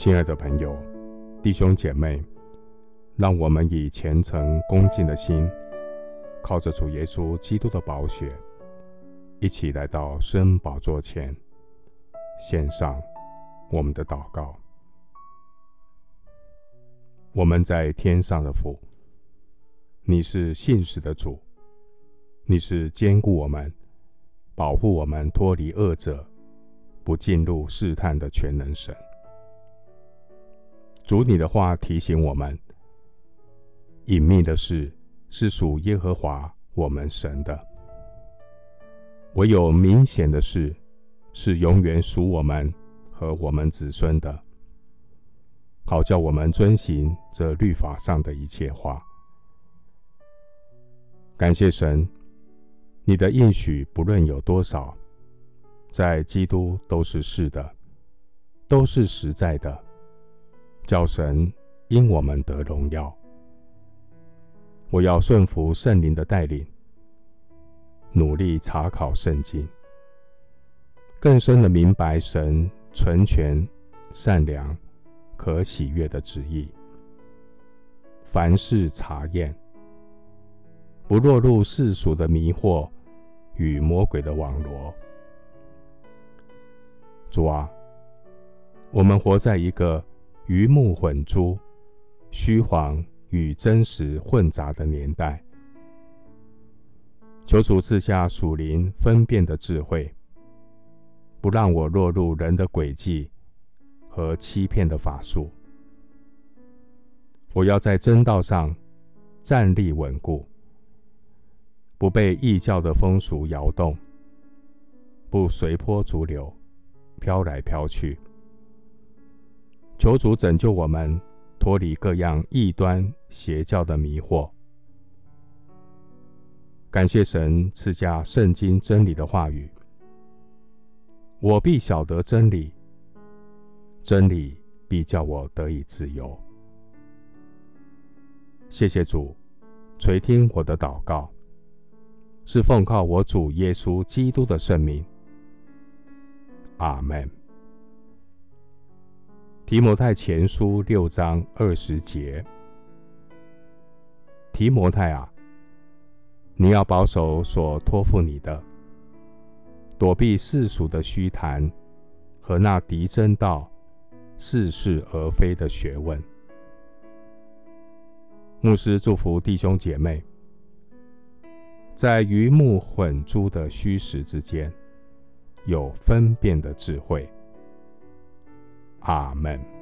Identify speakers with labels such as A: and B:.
A: 亲爱的朋友、弟兄姐妹，让我们以虔诚恭敬的心，靠着主耶稣基督的宝血，一起来到圣宝座前，献上我们的祷告。我们在天上的父，你是信实的主，你是坚固我们、保护我们脱离恶者、不进入试探的全能神。主，你的话提醒我们，隐秘的事是属耶和华我们神的；唯有明显的事是永远属我们和我们子孙的。好叫我们遵行这律法上的一切话。感谢神，你的应许不论有多少，在基督都是是的，都是实在的，叫神因我们得荣耀。我要顺服圣灵的带领，努力查考圣经，更深的明白神纯全、善良。可喜悦的旨意，凡事查验，不落入世俗的迷惑与魔鬼的网罗。主啊，我们活在一个鱼目混珠、虚谎与真实混杂的年代，求主赐下属灵分辨的智慧，不让我落入人的诡计。和欺骗的法术，我要在真道上站立稳固，不被异教的风俗摇动，不随波逐流，飘来飘去。求主拯救我们，脱离各样异端邪教的迷惑。感谢神赐下圣经真理的话语，我必晓得真理。真理必叫我得以自由。谢谢主垂听我的祷告，是奉靠我主耶稣基督的圣名。阿门。提摩太前书六章二十节：提摩太啊，你要保守所托付你的，躲避世俗的虚谈和那敌真道。似是而非的学问。牧师祝福弟兄姐妹，在鱼目混珠的虚实之间，有分辨的智慧。阿门。